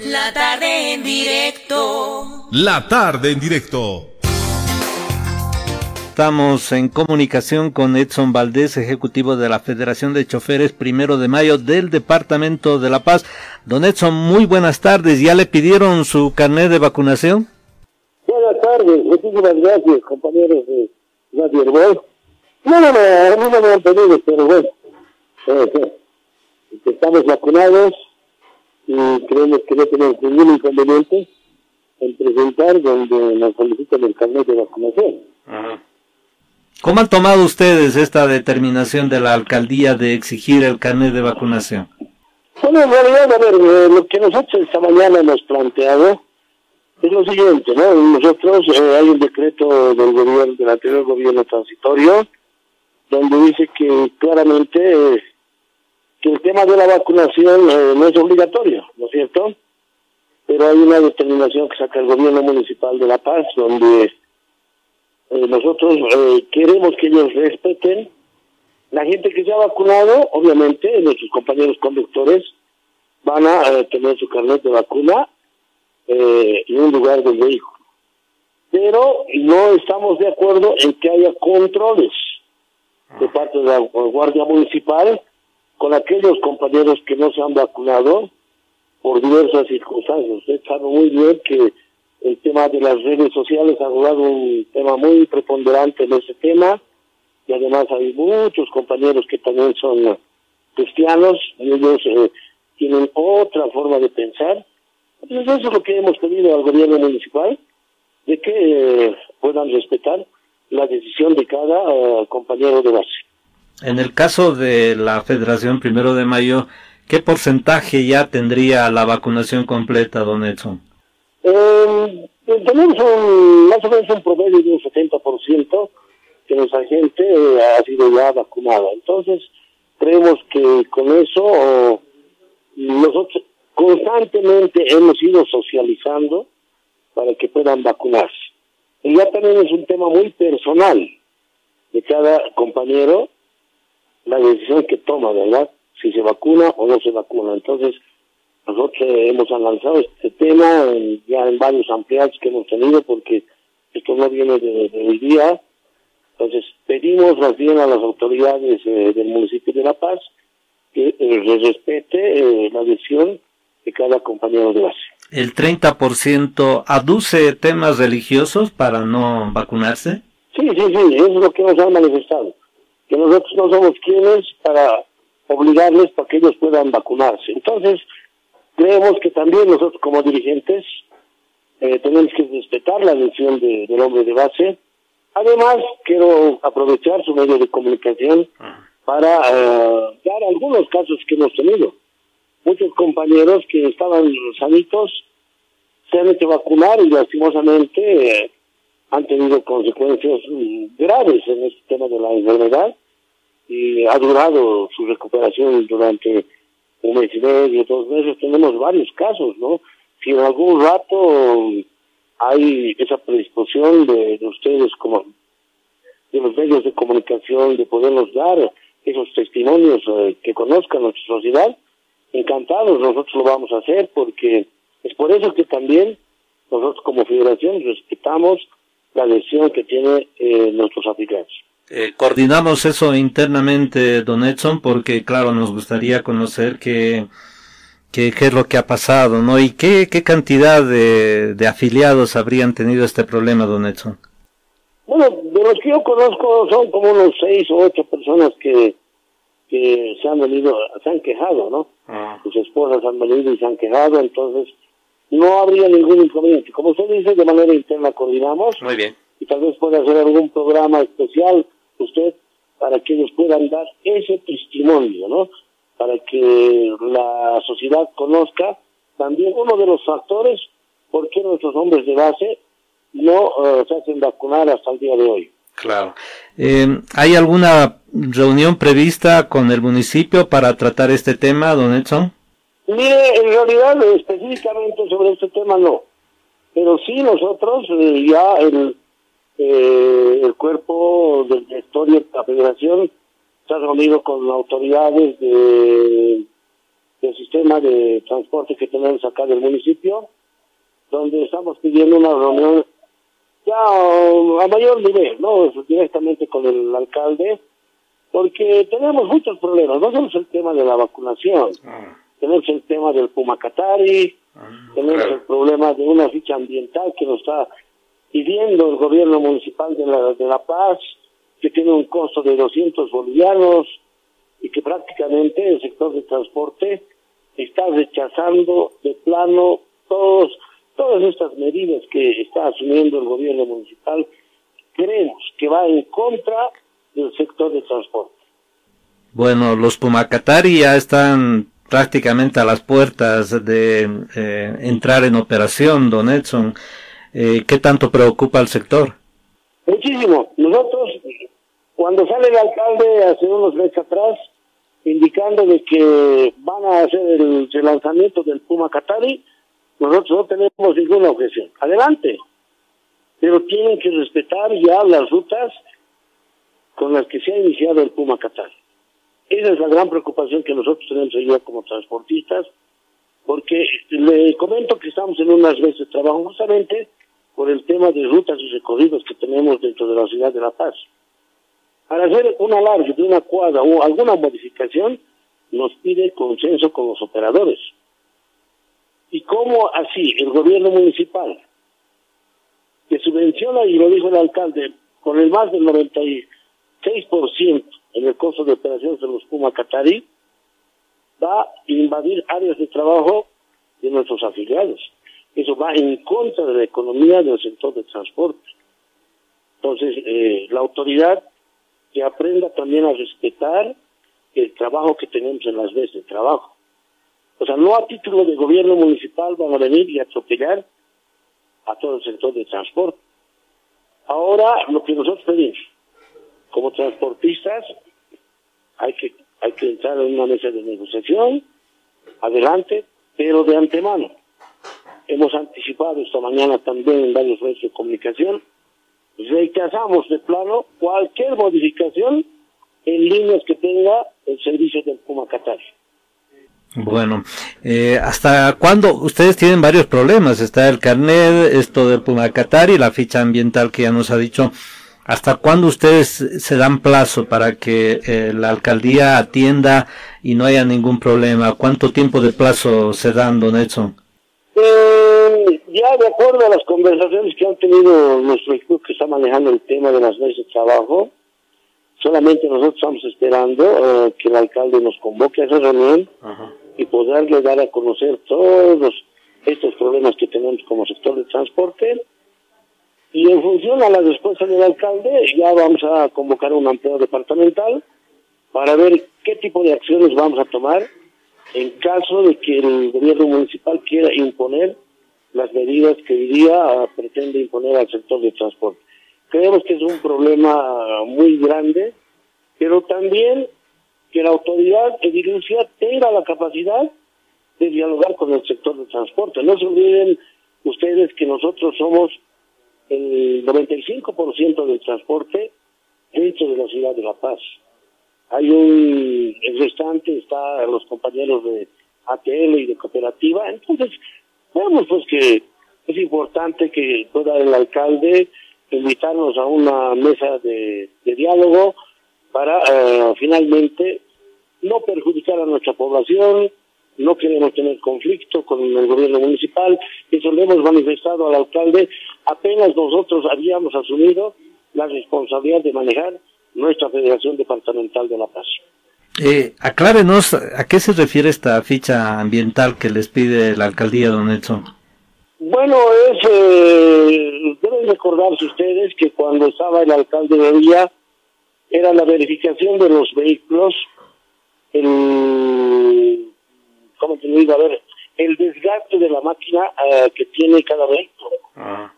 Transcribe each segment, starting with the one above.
La tarde en directo. La tarde en directo. Estamos en comunicación con Edson Valdés, ejecutivo de la Federación de Choferes Primero de Mayo del Departamento de La Paz. Don Edson, muy buenas tardes. ¿Ya le pidieron su carnet de vacunación? Buenas tardes, muchísimas gracias, compañeros de Radio Herbol. No, no, no, a mí no me han pedido, pero bueno, eh, eh, estamos vacunados y creemos que no tenemos ningún inconveniente en presentar donde nos solicitan el carnet de vacunación. ¿Cómo han tomado ustedes esta determinación de la alcaldía de exigir el carnet de vacunación? Bueno, en realidad, a ver, eh, lo que nosotros esta mañana hemos planteado es lo siguiente, ¿no? Nosotros, eh, hay un decreto del gobierno, del anterior gobierno transitorio, donde dice que claramente eh, que el tema de la vacunación eh, no es obligatorio, ¿no es cierto? Pero hay una determinación que saca el gobierno municipal de La Paz, donde eh, nosotros eh, queremos que ellos respeten la gente que se ha vacunado, obviamente, nuestros compañeros conductores van a eh, tener su carnet de vacuna en un lugar del vehículo. Pero no estamos de acuerdo en que haya controles de parte de la Guardia Municipal con aquellos compañeros que no se han vacunado por diversas circunstancias. Usted sabe muy bien que el tema de las redes sociales ha jugado un tema muy preponderante en ese tema y además hay muchos compañeros que también son cristianos y ellos eh, tienen otra forma de pensar. Entonces eso es lo que hemos pedido al gobierno municipal, de que eh, puedan respetar la decisión de cada eh, compañero de base. En el caso de la Federación Primero de Mayo, ¿qué porcentaje ya tendría la vacunación completa, don Edson? Eh, tenemos un, más o menos un promedio de un 70% que nuestra gente eh, ha sido ya vacunada. Entonces, creemos que con eso nosotros constantemente hemos ido socializando para que puedan vacunarse. Y ya también es un tema muy personal de cada compañero la decisión que toma, ¿verdad? Si se vacuna o no se vacuna. Entonces, nosotros hemos lanzado este tema en- ya en varios ampliados que hemos tenido porque esto no viene de, de hoy día. Entonces, pedimos más bien a las autoridades eh, del municipio de La Paz que eh, les respete eh, la decisión de cada compañero de base. ¿El 30% aduce temas religiosos para no vacunarse? Sí, sí, sí, eso es lo que nos han manifestado. Que nosotros no somos quienes para obligarles para que ellos puedan vacunarse. Entonces, creemos que también nosotros como dirigentes eh, tenemos que respetar la decisión de- del hombre de base. Además, quiero aprovechar su medio de comunicación para eh, dar algunos casos que hemos tenido. Muchos compañeros que estaban sanitos se han hecho vacunar y lastimosamente eh, han tenido consecuencias mm, graves en este tema de la enfermedad y ha durado su recuperación durante un mes y medio, dos meses. Tenemos varios casos, ¿no? Si en algún rato hay esa predisposición de, de ustedes como de los medios de comunicación de podernos dar esos testimonios eh, que conozcan nuestra sociedad, encantados nosotros lo vamos a hacer porque es por eso que también nosotros como federación respetamos la decisión que tienen eh, nuestros africanos. Eh, coordinamos eso internamente, don Edson, porque claro, nos gustaría conocer qué, qué, qué es lo que ha pasado, ¿no? Y qué, qué cantidad de, de afiliados habrían tenido este problema, don Edson. Bueno, de los que yo conozco son como unos seis o ocho personas que, que se han venido, se han quejado, ¿no? Sus esposas han venido y se han quejado, entonces no habría ningún inconveniente. Como usted dice, de manera interna coordinamos Muy bien. y tal vez pueda hacer algún programa especial usted para que ellos puedan dar ese testimonio, ¿no? Para que la sociedad conozca también uno de los factores por qué nuestros hombres de base no eh, se hacen vacunar hasta el día de hoy. Claro. Eh, ¿Hay alguna reunión prevista con el municipio para tratar este tema, don Edson? Mire, en realidad específicamente sobre este tema no, pero sí nosotros eh, ya el, eh, el cuerpo del directorio de la federación se ha reunido con autoridades de, del sistema de transporte que tenemos acá del municipio, donde estamos pidiendo una reunión ya a mayor nivel, ¿no? Directamente con el alcalde, porque tenemos muchos problemas, no solo el tema de la vacunación, ah. tenemos el tema del Pumacatari, ah, tenemos el problema de una ficha ambiental que nos está pidiendo el gobierno municipal de La, de la Paz, que tiene un costo de 200 bolivianos y que prácticamente el sector de transporte está rechazando de plano todos todas estas medidas que está asumiendo el gobierno municipal. Creemos que va en contra del sector de transporte. Bueno, los Pumacatari ya están prácticamente a las puertas de eh, entrar en operación, don Edson. Eh, ¿Qué tanto preocupa al sector? Muchísimo. Nosotros, cuando sale el alcalde hace unos meses atrás, indicando de que van a hacer el relanzamiento del Puma Qatari, nosotros no tenemos ninguna objeción. Adelante. Pero tienen que respetar ya las rutas con las que se ha iniciado el Puma Qatari. Esa es la gran preocupación que nosotros tenemos hoy como transportistas, porque le comento que estamos en unas veces de trabajo justamente por el tema de rutas y recorridos que tenemos dentro de la ciudad de La Paz. Para hacer un alargue de una cuadra o alguna modificación, nos pide consenso con los operadores. ¿Y cómo así el gobierno municipal, que subvenciona, y lo dijo el alcalde, con el más del 96% en el costo de operaciones de los Puma Qatarí, va a invadir áreas de trabajo de nuestros afiliados? Eso va en contra de la economía del sector de transporte. Entonces, eh, la autoridad que aprenda también a respetar el trabajo que tenemos en las veces de trabajo. O sea, no a título de gobierno municipal van a venir y atropellar a todo el sector de transporte. Ahora, lo que nosotros pedimos, como transportistas, hay que, hay que entrar en una mesa de negociación, adelante, pero de antemano. Hemos anticipado esta mañana también en varios medios de comunicación rechazamos de plano cualquier modificación en líneas que tenga el servicio del Puma Qatar. Bueno, eh, ¿hasta cuándo? Ustedes tienen varios problemas. Está el carnet, esto del Puma Qatar y la ficha ambiental que ya nos ha dicho. ¿Hasta cuándo ustedes se dan plazo para que eh, la alcaldía atienda y no haya ningún problema? ¿Cuánto tiempo de plazo se dan, don Edson? Eh, ya de acuerdo a las conversaciones que han tenido nuestro equipo que está manejando el tema de las leyes de trabajo, solamente nosotros estamos esperando eh, que el alcalde nos convoque a esa reunión y poderle dar a conocer todos estos problemas que tenemos como sector de transporte. Y en función a la respuesta del alcalde, ya vamos a convocar un amplio departamental para ver qué tipo de acciones vamos a tomar en caso de que el gobierno municipal quiera imponer las medidas que hoy día pretende imponer al sector de transporte. Creemos que es un problema muy grande, pero también que la autoridad edilicia tenga la capacidad de dialogar con el sector de transporte. No se olviden ustedes que nosotros somos el 95% del transporte dentro de la ciudad de La Paz hay un, restante está los compañeros de ATL y de cooperativa, entonces vemos pues que es importante que pueda el alcalde invitarnos a una mesa de, diálogo para eh, finalmente no perjudicar a nuestra población, no queremos tener conflicto con el gobierno municipal, eso le hemos manifestado al alcalde, apenas nosotros habíamos asumido la responsabilidad de manejar nuestra Federación Departamental de La Paz. Eh, aclárenos a qué se refiere esta ficha ambiental que les pide la alcaldía, don Edson. Bueno, es, eh, deben recordarse ustedes que cuando estaba el alcalde de Villa, era la verificación de los vehículos, el, ¿cómo te digo? A ver, el desgaste de la máquina eh, que tiene cada vehículo. Ah.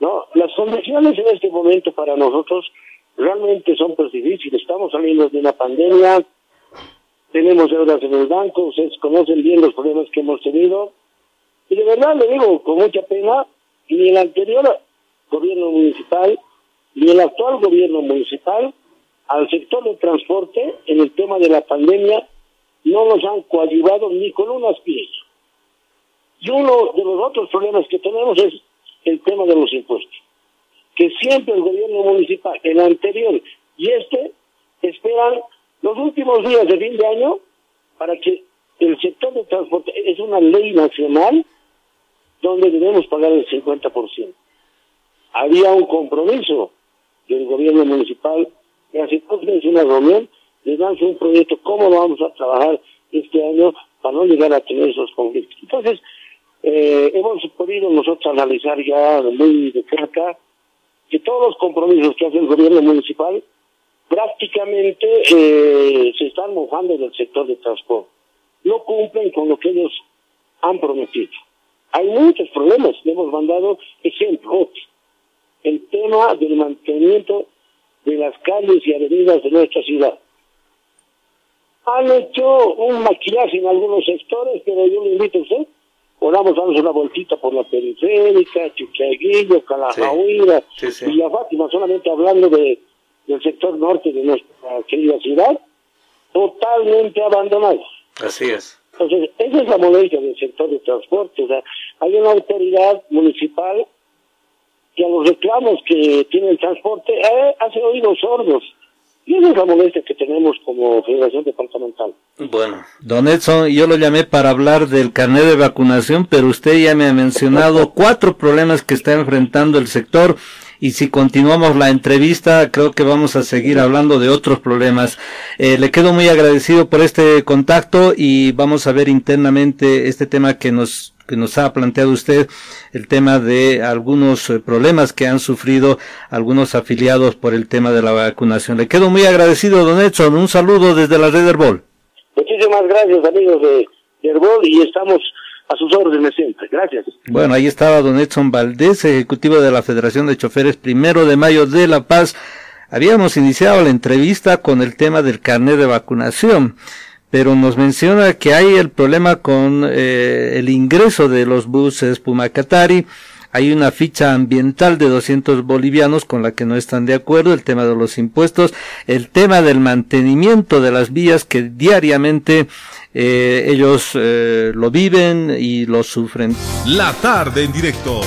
¿No? Las condiciones en este momento para nosotros realmente son pues difíciles. Estamos saliendo de una pandemia, tenemos deudas en el banco, ustedes conocen bien los problemas que hemos tenido. Y de verdad le digo con mucha pena, ni el anterior gobierno municipal, ni el actual gobierno municipal, al sector del transporte, en el tema de la pandemia, no nos han coadyuvado ni con un aspiración. Y uno de los otros problemas que tenemos es el tema de los impuestos, que siempre el gobierno municipal, el anterior y este, esperan los últimos días de fin de año para que el sector de transporte, es una ley nacional donde debemos pagar el 50%. Había un compromiso del gobierno municipal que hace dos meses una reunión, les dan un proyecto, cómo vamos a trabajar este año para no llegar a tener esos conflictos. Entonces, eh, hemos podido nosotros analizar ya muy de cerca que todos los compromisos que hace el gobierno municipal prácticamente eh, se están mojando del sector de transporte. No cumplen con lo que ellos han prometido. Hay muchos problemas. Le hemos mandado ejemplos. El tema del mantenimiento de las calles y avenidas de nuestra ciudad. Han hecho un maquillaje en algunos sectores, pero yo le invito a usted podamos darnos una vueltita por la periférica, Chiquiaguillo, Calajahuira, y la Fátima, solamente hablando de, del sector norte de nuestra querida ciudad, totalmente abandonado. Así es. Entonces, esa es la molestia del sector de transporte. O sea, hay una autoridad municipal que a los reclamos que tiene el transporte eh, hace oídos sordos. Y esa es la molestia que tenemos como Federación Departamental. Bueno, don Edson, yo lo llamé para hablar del carnet de vacunación, pero usted ya me ha mencionado cuatro problemas que está enfrentando el sector y si continuamos la entrevista creo que vamos a seguir hablando de otros problemas. Eh, le quedo muy agradecido por este contacto y vamos a ver internamente este tema que nos que nos ha planteado usted, el tema de algunos eh, problemas que han sufrido algunos afiliados por el tema de la vacunación. Le quedo muy agradecido, don Edson. Un saludo desde la red Herbol. Muchísimas gracias, amigos de, de Herbol, y estamos a sus órdenes siempre. Gracias. Bueno, ahí estaba don Edson Valdés, ejecutivo de la Federación de Choferes Primero de Mayo de La Paz. Habíamos iniciado la entrevista con el tema del carnet de vacunación, pero nos menciona que hay el problema con eh, el ingreso de los buses Pumacatari. Hay una ficha ambiental de 200 bolivianos con la que no están de acuerdo, el tema de los impuestos, el tema del mantenimiento de las vías que diariamente eh, ellos eh, lo viven y lo sufren. La tarde en directo.